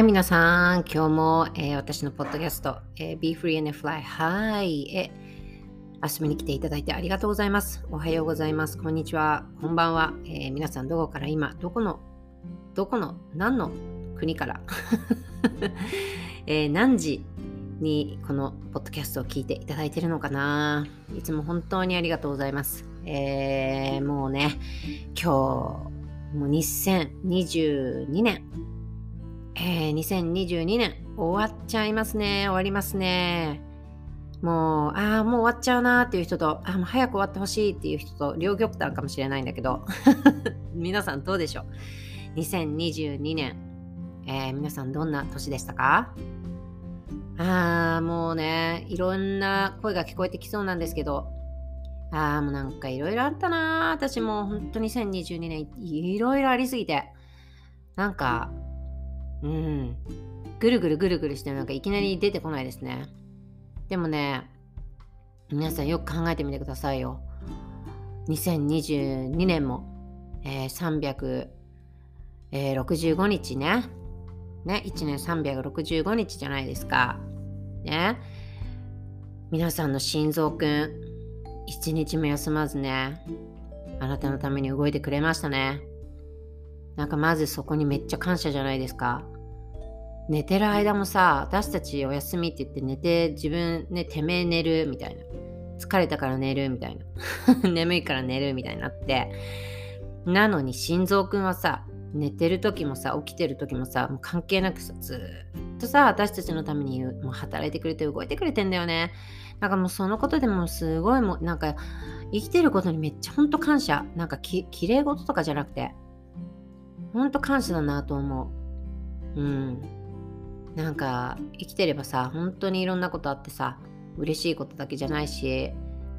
はい、皆さん、今日も、えー、私のポッドキャスト、えー、Be Free and Fly High へ遊びに来ていただいてありがとうございます。おはようございます。こんにちは。こんばんは。えー、皆さん、どこから今、どこの、どこの、何の国から、え何時にこのポッドキャストを聞いていただいているのかな？いつも本当にありがとうございます。えもうね、今日、もう2022年えー、2022年終わっちゃいますね。終わりますね。もう、ああ、もう終わっちゃうなーっていう人と、あもう早く終わってほしいっていう人と、両極端かもしれないんだけど、皆さんどうでしょう ?2022 年、えー、皆さんどんな年でしたか？ああ、もうね、いろんな声が聞こえてきそうなんですけど、ああ、もうなんかいろいろあったなー私も本当2022年いろいろありすぎて、なんか、うん。ぐるぐるぐるぐるしてなんかいきなり出てこないですね。でもね、皆さんよく考えてみてくださいよ。2022年も、えー、365日ね。ね、1年365日じゃないですか。ね。皆さんの心臓くん、一日も休まずね、あなたのために動いてくれましたね。なんかまずそこにめっちゃ感謝じゃないですか。寝てる間もさ、私たちお休みって言って寝て自分ね、てめえ寝るみたいな。疲れたから寝るみたいな。眠いから寝るみたいになって。なのに心臓くんはさ、寝てる時もさ、起きてる時もさ、もう関係なくさ、ずっとさ、私たちのためにもう働いてくれて動いてくれてんだよね。なんかもうそのことでもすごいもうなんか生きてることにめっちゃほんと感謝。なんかき綺麗事とかじゃなくて、ほんと感謝だなと思う。うん。なんか生きてればさ、本当にいろんなことあってさ、嬉しいことだけじゃないし、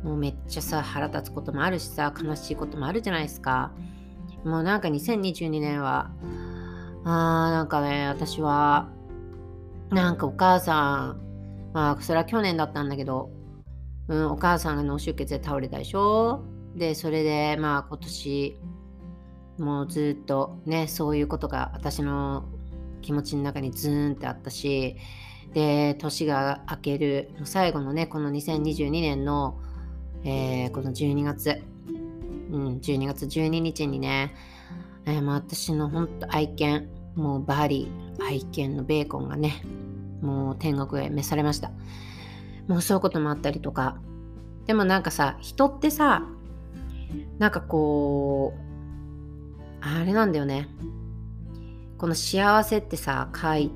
もうめっちゃさ、腹立つこともあるしさ、悲しいこともあるじゃないですか。もうなんか2022年は、あーなんかね、私は、なんかお母さん、まあそれは去年だったんだけど、うん、お母さんが脳出血で倒れたでしょ？で、それでまあ今年、もうずっとねそういうことが私の気持ちの中にズーンってあったしで年が明ける最後のねこの2022年の、えー、この12月、うん、12月12日にね、えー、私の本当愛犬もうバーリー愛犬のベーコンがねもう天国へ召されました。もうそういうこともあったりとか。でもなんかさ人ってさなんかこうあれなんだよね。この幸せってさ、書い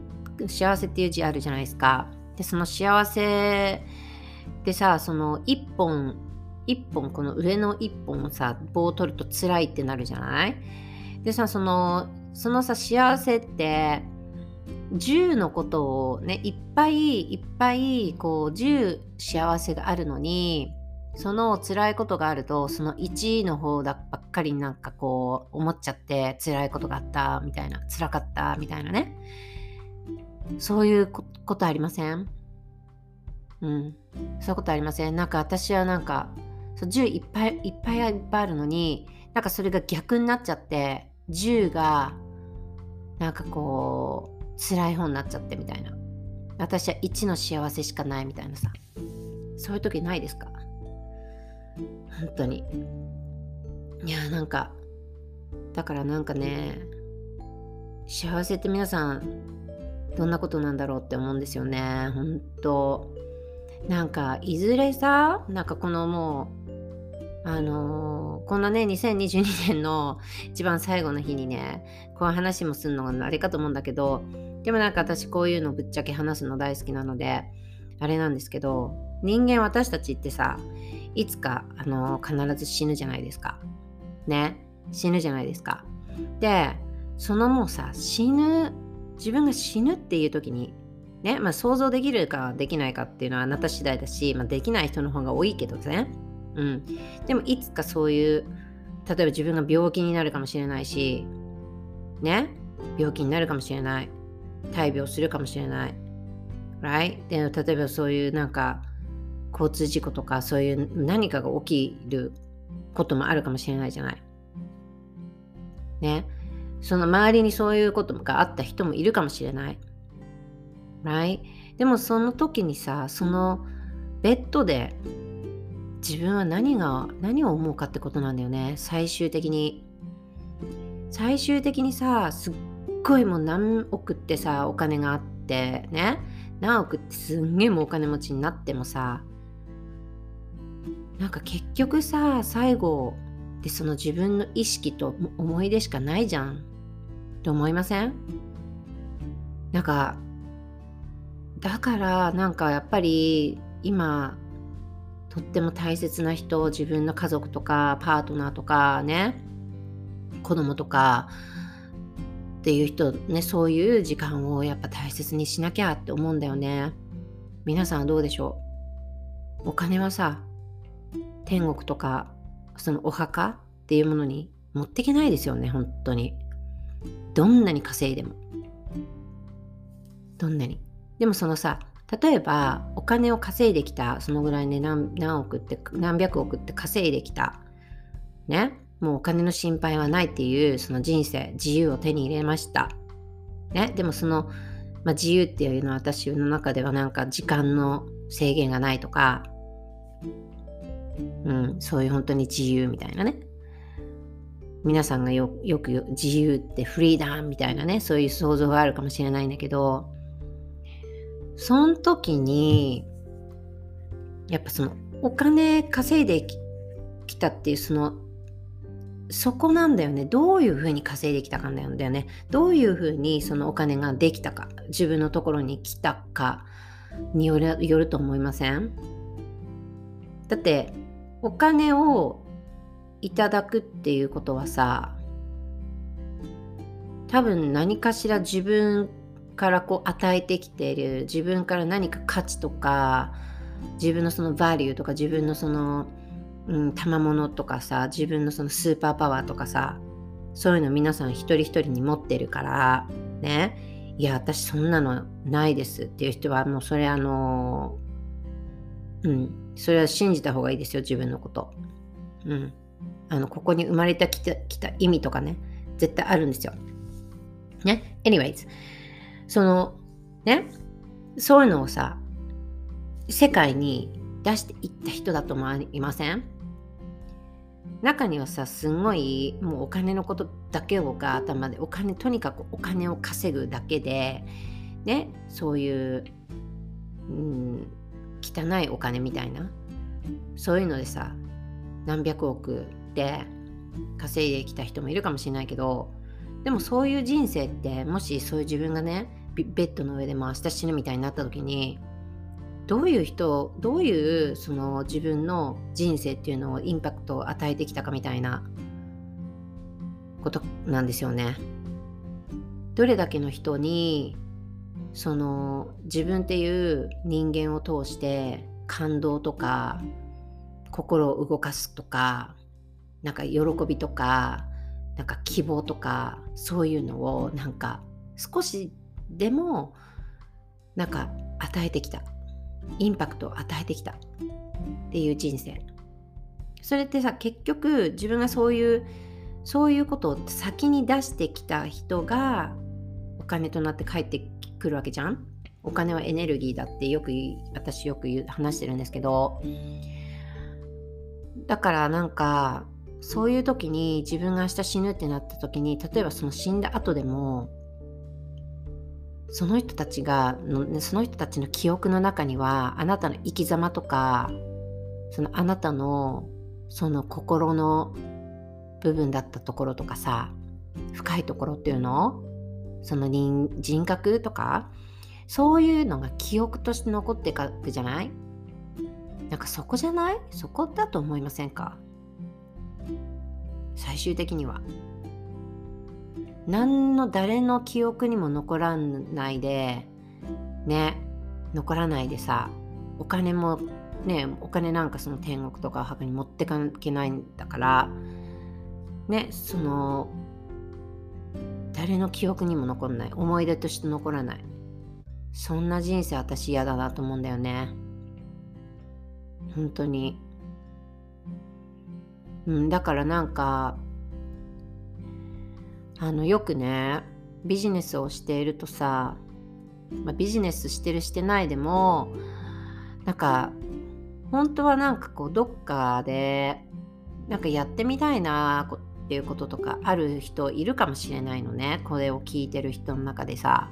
幸せっていう字あるじゃないですか。で、その幸せでさ、その一本、一本、この上の一本をさ、棒を取ると辛いってなるじゃない？でさ、その、そのさ、幸せって、10のことをね、いっぱいいっぱい、こう、10幸せがあるのに、その辛いことがあるとその1の方だばっかりになんかこう思っちゃって辛いことがあったみたいな辛かったみたいなね。そういうことありません？うん。そういうことありません？なんか私はなんか10いっぱいいっぱいいっぱいあるのになんかそれが逆になっちゃって10がなんかこう辛い方になっちゃってみたいな。私は1の幸せしかないみたいなさ。そういう時ないですか？本当に。いやなんかだからなんかね幸せって皆さんどんなことなんだろうって思うんですよね。本当。なんかいずれさなんかこのもうあのー、こんなね2022年の一番最後の日にねこういう話もするのがあれかと思うんだけどでもなんか私こういうのぶっちゃけ話すの大好きなのであれなんですけど人間私たちってさいつかあの必ず死ぬじゃないですか。ね死ぬじゃないですか。でそのもうさ死ぬ自分が死ぬっていう時にね、まあ、想像できるかできないかっていうのはあなた次第だし、まあ、できない人の方が多いけどね。うん。でもいつかそういう例えば自分が病気になるかもしれないしね病気になるかもしれない大病するかもしれない。Right? で例えばそういうなんか交通事故とかそういう何かが起きることもあるかもしれないじゃない。ね。その周りにそういうことがあった人もいるかもしれない。right? でもその時にさそのベッドで自分は何が何を思うかってことなんだよね最終的に最終的にさすっごいもう何億ってさお金があってね何億ってすんげえもうお金持ちになってもさなんか結局さ最後でその自分の意識と思い出しかないじゃん。と思いません？なんかだからなんかやっぱり今とっても大切な人自分の家族とかパートナーとかね子供とかっていう人ねそういう時間をやっぱ大切にしなきゃって思うんだよね。皆さんはどうでしょう？お金はさ天国とかそのお墓っていうものに持っていけないですよね本当に。どんなに稼いでも。どんなに。でもそのさ例えばお金を稼いできたそのぐらいね何何億って何百億って稼いできたね。もうお金の心配はないっていうその人生自由を手に入れました。ね。でもその、まあ、自由っていうのは私の中ではなんか時間の制限がないとかうん、そういう本当に自由みたいなね。皆さんがよく自由ってフリーダムみたいなね、そういう想像があるかもしれないんだけど、その時に、やっぱそのお金稼いできたっていうそのそこなんだよね。どういうふうに稼いできたかなんだよね。どういうふうにそのお金ができたか、自分のところに来たかによるよると思いません？だってお金をいただくっていうことはさ多分何かしら自分からこう与えてきている自分から何か価値とか自分のそのバリューとか自分のその、うん、賜物とかさ自分のそのスーパーパワーとかさそういうの皆さん一人一人に持ってるからね。いや私そんなのないですっていう人はもうそれあのうんそれは信じた方がいいですよ、自分のこと。うん。あの、ここに生まれてきたきた意味とかね、絶対あるんですよ。ね？anyways、その、ね、そういうのをさ、世界に出していった人だと思いません？中にはさ、すんごい、もうお金のことだけをが頭で、お金、とにかくお金を稼ぐだけで、ね、そういう、うん、汚いお金みたいな？そういうのでさ何百億で稼いできた人もいるかもしれないけどでもそういう人生ってもしそういう自分がねベッドの上でも明日死ぬみたいになった時にどういう人どういうその自分の人生っていうのをインパクトを与えてきたかみたいなことなんですよね。どれだけの人にその自分っていう人間を通して感動とか心を動かすとかなんか喜びとかなんか希望とかそういうのをなんか少しでもなんか与えてきた。インパクトを与えてきた。っていう人生。それってさ結局自分がそういうそういうことを先に出してきた人がお金となって帰って来るわけじゃん？お金はエネルギーだってよく私よく言う話してるんですけど。だからなんかそういう時に自分が明日死ぬってなった時に例えばその死んだ後でもその人たちがその人たちの記憶の中にはあなたの生き様とかそのあなたのその心の部分だったところとかさ深いところっていうの？その人人格とかそういうのが記憶として残っていくじゃない？なんかそこじゃない？そこだと思いませんか？最終的には。何の誰の記憶にも残らないでね残らないでさお金もねお金なんかその天国とかお墓に持ってかけないんだからねその誰の記憶にも残らない。思い出として残らない。そんな人生私嫌だなと思うんだよね。本当に。うんだからなんかあのよくねビジネスをしているとさまあ、ビジネスしてるしてないでもなんか本当はなんかこうどっかでなんかやってみたいなっていうこととかある人いるかもしれないのね。これを聞いてる人の中でさ。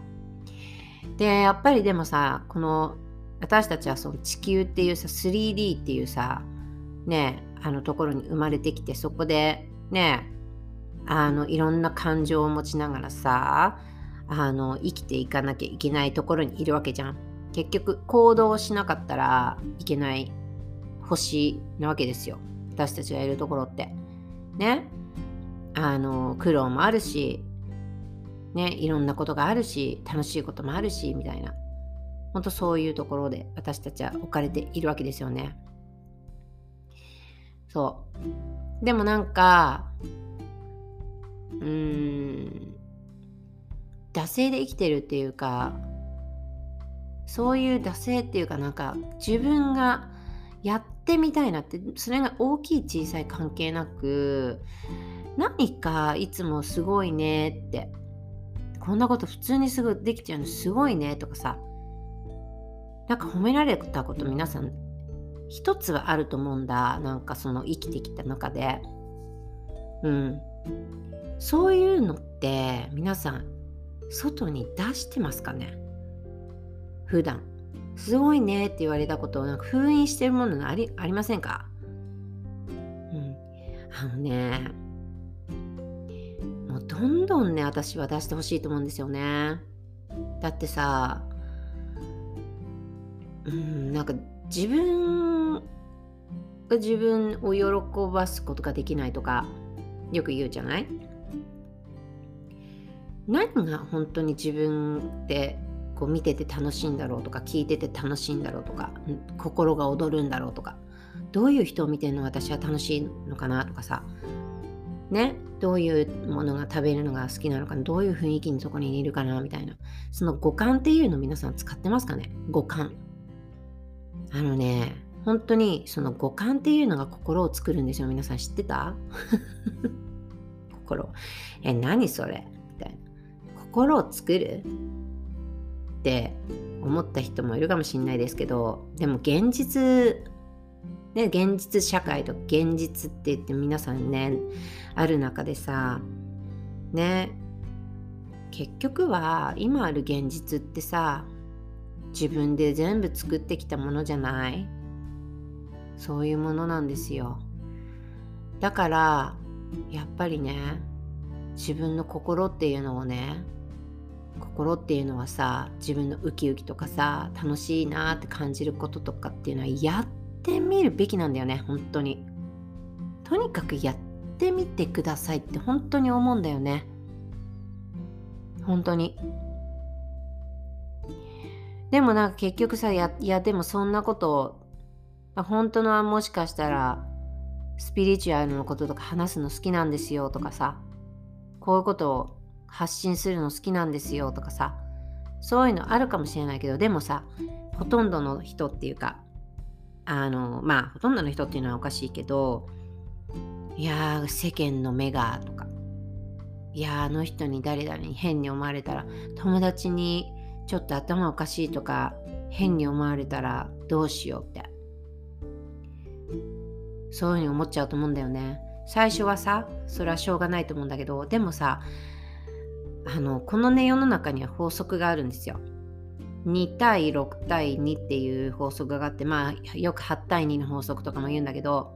でやっぱりでもさこの私たちはその地球っていうさ 3D っていうさねあのところに生まれてきてそこでねあのいろんな感情を持ちながらさあの生きていかなきゃいけないところにいるわけじゃん。結局行動しなかったらいけない星なわけですよ。私たちがいるところって。ね。あの苦労もあるしねいろんなことがあるし楽しいこともあるしみたいな。ほんとそういうところで私たちは置かれているわけですよね。そう。でもなんかうーん惰性で生きてるっていうかそういう惰性っていうかなんか自分がやってみたいなってそれが大きい小さい関係なく何かいつもすごいねってこんなこと普通にすぐできちゃうのすごいねとかさ。なんか褒められたこと皆さん一つはあると思うんだ。なんかその生きてきた中で。うん。そういうのって皆さん外に出してますかね？普段すごいねって言われたことをなんか封印してるものありありませんか？うん。あのねどんどんね私は出してほしいと思うんですよね。だってさうんなんか自分が自分を喜ばすことができないとかよく言うじゃない？何が本当に自分でこう見てて楽しいんだろうとか聞いてて楽しいんだろうとか心が躍るんだろうとかどういう人を見てるの私は楽しいのかなとかさねどういうものが食べるのが好きなのかどういう雰囲気にそこにいるかなみたいな。その五感っていうの皆さん使ってますかね？五感。あのね本当にその五感っていうのが心を作るんですよ。皆さん知ってた？心。え何それ？みたいな。心を作るって思った人もいるかもしれないですけどでも現実ね現実社会と現実って言って皆さんねある中でさね結局は今ある現実ってさ自分で全部作ってきたものじゃない。そういうものなんですよ。だからやっぱりね自分の心っていうのをね心っていうのはさ自分のウキウキとかさ楽しいなって感じることとかっていうのはやっってみるべきなんだよね本当に。とにかくやってみてくださいって本当に思うんだよね。本当に。でもなんか結局さいやいやでもそんなことを本当のはもしかしたらスピリチュアルのこととか話すの好きなんですよとかさこういうことを発信するの好きなんですよとかさそういうのあるかもしれないけどでもさほとんどの人っていうかあのまあほとんどの人っていうのはおかしいけどいやー世間の目がとか。いやーあの人に誰々に変に思われたら友達にちょっと頭おかしいとか変に思われたらどうしようって。そういうふうに思っちゃうと思うんだよね。最初はさそれはしょうがないと思うんだけどでもさあのこのね世の中には法則があるんですよ。2対6対2っていう法則があってまあよく8対2の法則とかも言うんだけど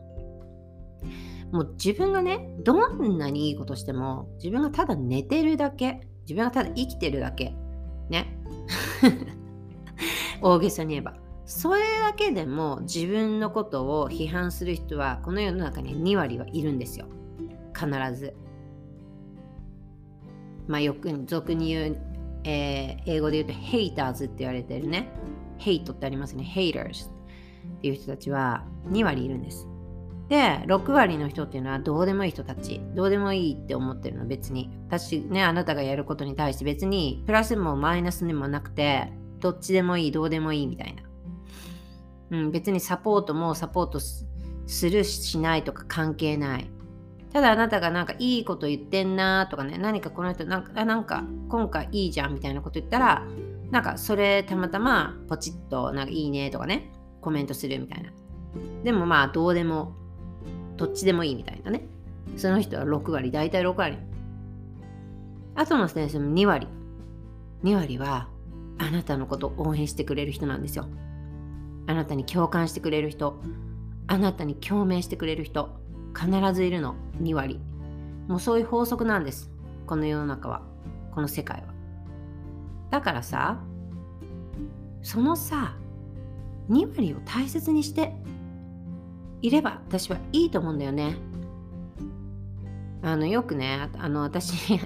もう自分がねどんなにいいことしても自分がただ寝てるだけ自分がただ生きてるだけね。大げさに言えば。それだけでも自分のことを批判する人はこの世の中に2割はいるんですよ。必ず。まあ、よく俗に言う、えー、英語で言うと haters って言われてるね。hate ってありますね。haters っていう人たちは2割いるんです。で6割の人っていうのはどうでもいい人たち。どうでもいいって思ってるの別に。私ねあなたがやることに対して別にプラスもマイナスでもなくてどっちでもいいどうでもいいみたいな、うん、別にサポートもサポートするしないとか関係ない。ただあなたがなんかいいこと言ってんなとかね、何かこの人なんか、なんか今回いいじゃんみたいなこと言ったら、なんかそれたまたまポチッとなんかいいねとかねコメントするみたいな。でもまあどうでもどっちでもいいみたいなね。その人は6割大体6割。あとの先生も2割。2割はあなたのことを応援してくれる人なんですよ。あなたに共感してくれる人。あなたに共鳴してくれる人。必ずいるの。2割。もうそういう法則なんです。この世の中は。この世界は。だからさそのさ2割を大切にしていれば私はいいと思うんだよね。あのよくねあの私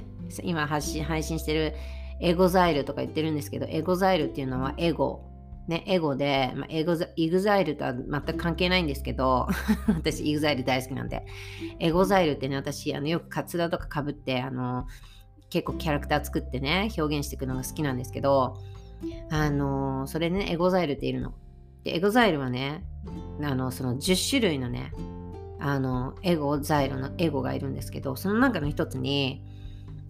今配信してるエゴザイルとか言ってるんですけどエゴザイルっていうのはエゴ。ね、エゴで、まあ、エゴイグザイルとは全く関係ないんですけど、私、イグザイル大好きなんで、エゴザイルってね、私、あのよくカツラとかかぶって、あの、結構キャラクター作ってね、表現していくのが好きなんですけど、あの、それね、エゴザイルっているの。で、エゴザイルはね、あの、その10種類のね、あの、エゴザイルのエゴがいるんですけど、その中の一つに、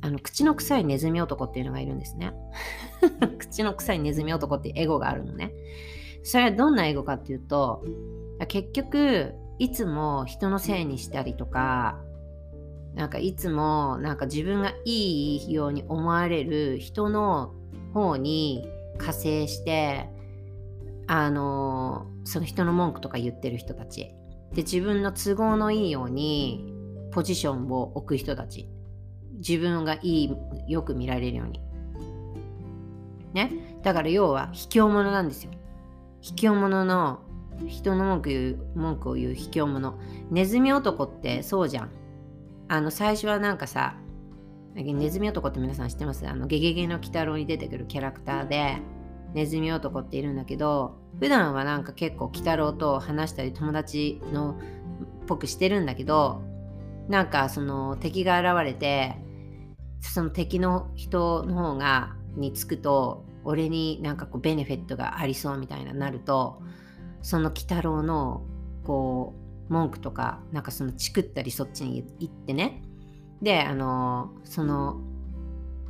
あの口の臭いネズミ男っていうのがいるんですね。口の臭いネズミ男っていうエゴがあるのね。それはどんなエゴかっていうと、結局、いつも人のせいにしたりとか、なんかいつもなんか自分がいいように思われる人の方に加勢してあのその人の文句とか言ってる人たちで自分の都合のいいようにポジションを置く人たち自分がいいよく見られるように。ね？だから要は卑怯者なんですよ。卑怯者の人の文句言う文句を言う卑怯者。ネズミ男ってそうじゃん。あの最初はなんかさネズミ男って皆さん知ってます？あのゲゲゲの鬼太郎に出てくるキャラクターでネズミ男っているんだけど普段はなんか結構鬼太郎と話したり友達のっぽくしてるんだけどなんかその敵が現れてその敵の人の方がにつくと俺になんかこうベネフィットがありそうみたいななるとその鬼太郎のこう文句とかなんかそのチクったりそっちに行ってね。であのその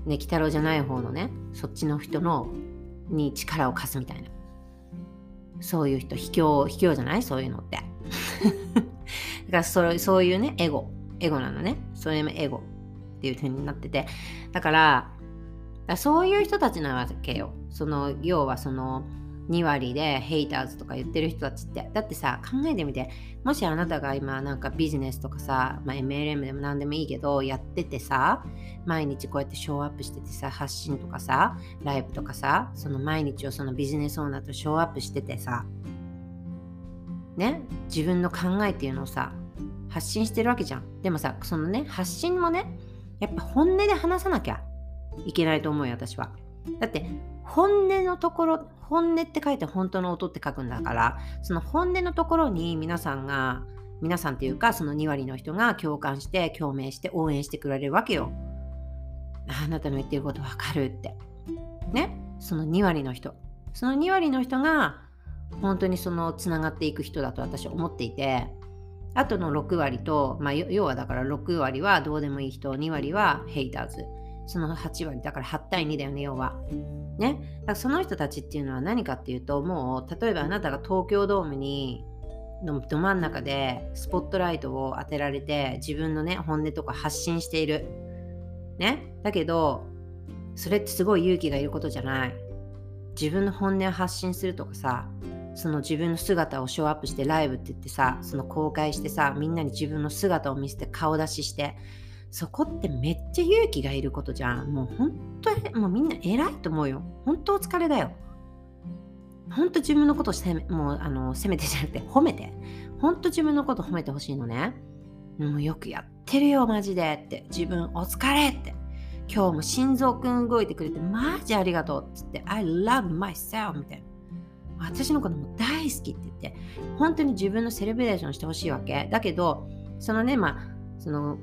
ね鬼太郎じゃない方のねそっちの人のに力を貸すみたいな。そういう人卑怯卑怯じゃない？そういうのって。だからそそういうねエゴ。エゴなのね。それもエゴ。っていう風になってて。だからそういう人たちなわけよ。その要はその2割でヘイターズとか言ってる人たちって。だってさ考えてみて。もしあなたが今なんかビジネスとかさ、まあ、MLM でも何でもいいけどやっててさ毎日こうやってショーアップしててさ発信とかさライブとかさその毎日をそのビジネスオーナーとショーアップしててさね自分の考えっていうのをさ発信してるわけじゃん。でもさそのね発信もねやっぱ本音で話さなきゃいけないと思うよ私は。だって本音のところ本音って書いて本当の音って書くんだからその本音のところに皆さんが皆さんっていうかその2割の人が共感して共鳴して応援してくれるわけよ。あなたの言ってることわかるって。ね？その2割の人。その2割の人が本当にそのつながっていく人だと私は思っていてあとの6割と、まあ、要はだから6割はどうでもいい人、2割はヘイターズ。その8割、だから8対2だよね、要は。ね。だからその人たちっていうのは何かっていうと、もう、例えばあなたが東京ドームに、のど真ん中でスポットライトを当てられて、自分のね、本音とか発信している。ね。だけど、それってすごい勇気がいることじゃない。自分の本音を発信するとかさ、その自分の姿をショーアップしてライブって言ってさその公開してさみんなに自分の姿を見せて顔出ししてそこってめっちゃ勇気がいることじゃん。もう本当にもうみんな偉いと思うよ。本当お疲れだよ。本当自分のことを責めもうあの責めてじゃなくて褒めて。本当自分のこと褒めてほしいのね。もうよくやってるよマジでって。自分お疲れって。今日も心臓くん動いてくれてマジありがとうっつって I love myself みたいな。私のことも大好きって言って、本当に自分のセレブレーションしてほしいわけ。だけど、そのね、まあ、その、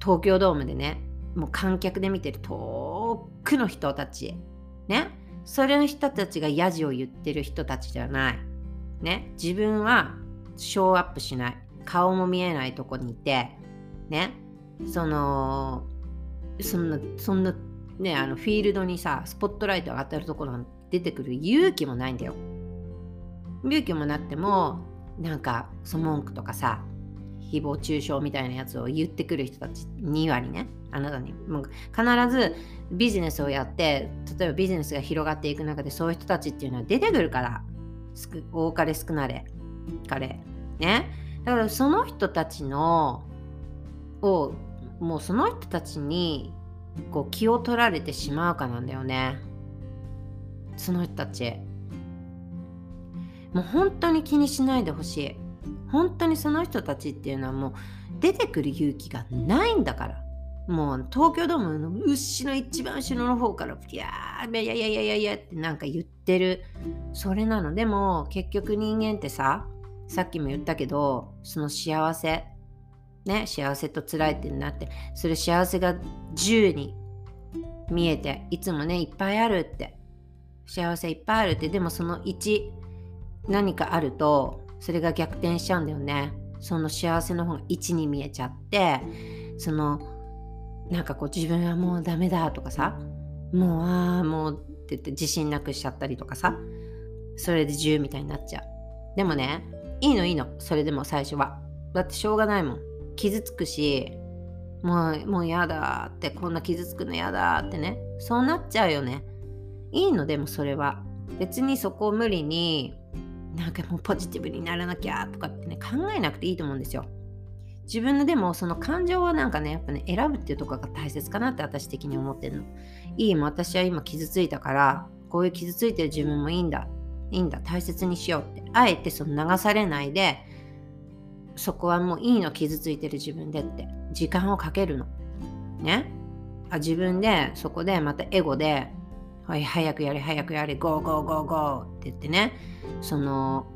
東京ドームでね、もう観客で見てる遠くの人たち、ね、それの人たちがヤジを言ってる人たちじゃない。ね、自分はショーアップしない。顔も見えないとこにいて、ね、その、そんな、そんなねあのフィールドにさスポットライトがってるところに出てくる勇気もないんだよ。勇気もなってもなんかその文句とかさ誹謗中傷みたいなやつを言ってくる人たち2割ねあなたに。もう必ずビジネスをやって例えばビジネスが広がっていく中でそういう人たちっていうのは出てくるから。多かれ少なれ。彼。ね。だからその人たちのをもうその人たちにこう気を取られてしまうかなんだよね。その人たち。もう本当に気にしないでほしい。本当にその人たちっていうのはもう出てくる勇気がないんだから。もう東京ドームの牛の一番後ろの方からいやーいやいやいやいやいやってなんか言ってる。それなの。でも結局人間ってささっきも言ったけどその幸せ。ね幸せと辛いってなってそれ幸せが10に見えていつもねいっぱいあるって。幸せいっぱいあるってでもその1何かあるとそれが逆転しちゃうんだよね。その幸せの方が1に見えちゃってそのなんかこう自分はもうダメだとかさもうああもうって言って自信なくしちゃったりとかさそれで10みたいになっちゃう。でもねいいのいいの。それでも最初は。だってしょうがないもん。傷つくしもうもうやだってこんな傷つくのやだってね。そうなっちゃうよね。いいのでもそれは。別にそこを無理になんかもうポジティブにならなきゃとかってね考えなくていいと思うんですよ。自分のでもその感情はなんかねやっぱね選ぶっていうところが大切かなって私的に思ってるの。いいも私は今傷ついたからこういう傷ついてる自分もいいんだいいんだ大切にしようってあえてその流されないでそこはもういいの傷ついてる自分でって時間をかけるの。ね。あ自分でそこでまたエゴではい、早くやれ、早くやれ、 go go go go って言ってね、その、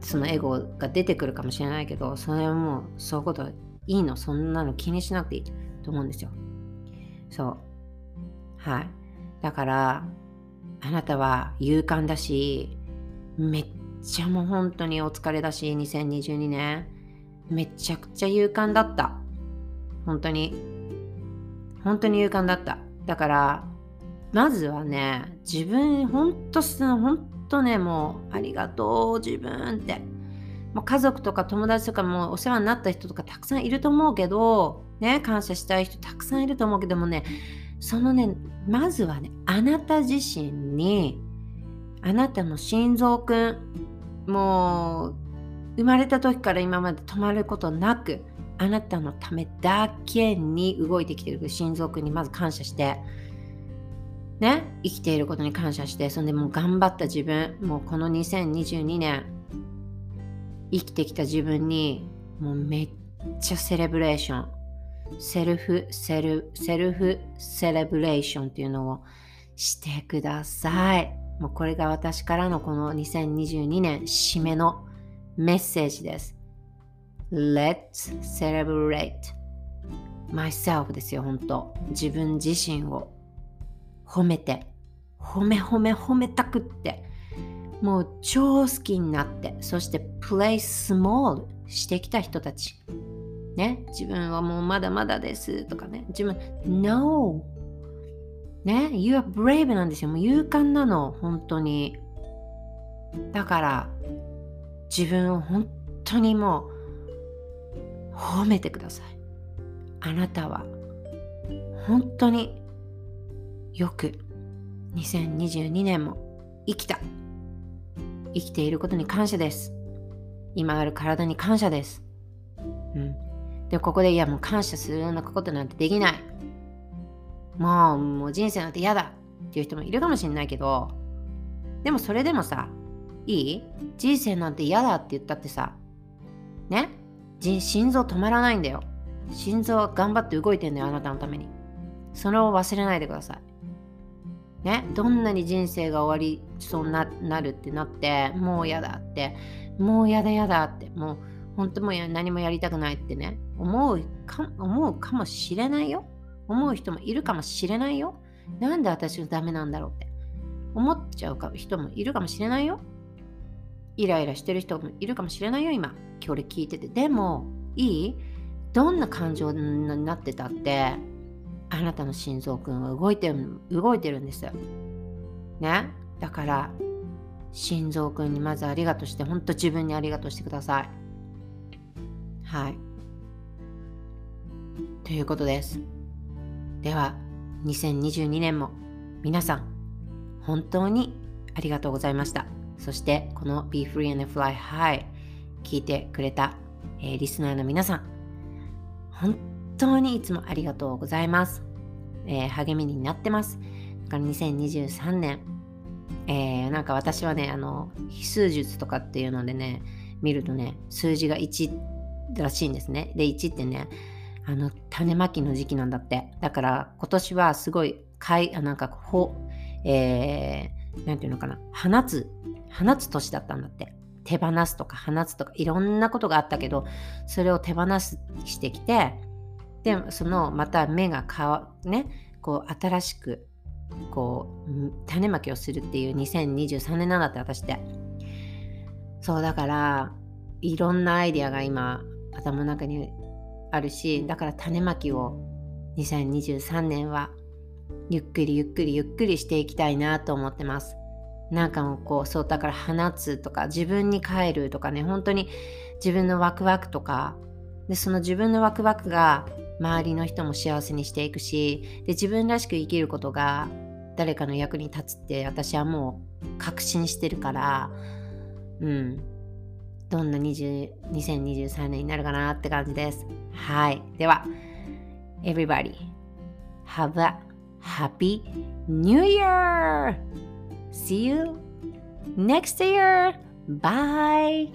そのエゴが出てくるかもしれないけど、それはもう、そういうこといいの、そんなの気にしなくていいと思うんですよ。そう。はい。だから、あなたは勇敢だし、めっちゃもう本当にお疲れだし、2022年。めちゃくちゃ勇敢だった。本当に。本当に勇敢だった。だから、まずはね、自分、ほんと、ほんとね、もう、ありがとう、自分って。もう家族とか友達とかもお世話になった人とかたくさんいると思うけど、ね、感謝したい人たくさんいると思うけどもね、そのね、まずはね、あなた自身に、あなたの心臓くん、もう、生まれた時から今まで止まることなく、あなたのためだけに動いてきてる心臓くんにまず感謝して、ね、生きていることに感謝して、そんでもう頑張った自分、もうこの2022年、生きてきた自分に、もうめっちゃ celebration、self、sel、self celebration っていうのをしてください。もうこれが私からのこの2022年締めのメッセージです。Let's celebrate myself ですよ、本当自分自身を褒めて褒め褒め褒めたくってもう超好きになってそして play small してきた人たち。ね自分はもうまだまだですとかね。自分 No ね You are brave なんですよ。もう勇敢なの。本当に。だから自分を本当にもう褒めてください。あなたは本当によく2022年も生きた。生きていることに感謝です。今ある体に感謝です。うん。でここでいやもう感謝するようなことなんてできない。もうもう人生なんて嫌だ。っていう人もいるかもしれないけどでもそれでもさいい？人生なんて嫌だって言ったってさね？心臓止まらないんだよ。心臓は頑張って動いてんだよあなたのために。それを忘れないでください。ね、どんなに人生が終わりそうななるってなってもう嫌だってもう嫌だ嫌だってもう本当もう何もやりたくないってね思うか思うかもしれないよ。思う人もいるかもしれないよ。なんで私はダメなんだろうって。思っちゃう人もいるかもしれないよ。イライラしてる人もいるかもしれないよ今。今日聞いてて。でもいい？どんな感情になってたって？あなたの心臓くんは動いてる動いてるんです。ね？だから心臓くんにまずありがとうして、本当自分にありがとうしてください。はい。ということです。では、2022年も皆さん、本当にありがとうございました。そして、この Be Free and Fly High 聞いてくれた、えー、リスナーの皆さん、本当にいつもありがとうございます。えー、励みになってます。だから2023年、えー、なんか私はね、あの、非数術とかっていうのでね、見るとね、数字が1らしいんですね。で、1ってね、あの、種まきの時期なんだって。だから今年はすごい、かい、なんか、ほ、えー、なんていうのかな、放つ、放つ年だったんだって。手放すとか放つとかいろんなことがあったけどそれを手放してきてでそのまた芽がかわねこう新しくこう種まきをするっていう2023年なんだって私って。そうだからいろんなアイディアが今頭の中にあるしだから種まきを2023年はゆっくりゆっくりゆっくりしていきたいなと思ってます。なんかもうこうそうだから放つとか自分に帰るとかね本当に自分のワクワクとかでその自分のワクワクが周りの人も幸せにしていくしで自分らしく生きることが誰かの役に立つって私はもう確信してるからうんどんな2023年になるかなって感じですはいでは Everybody have a happy new year! See you next year! Bye!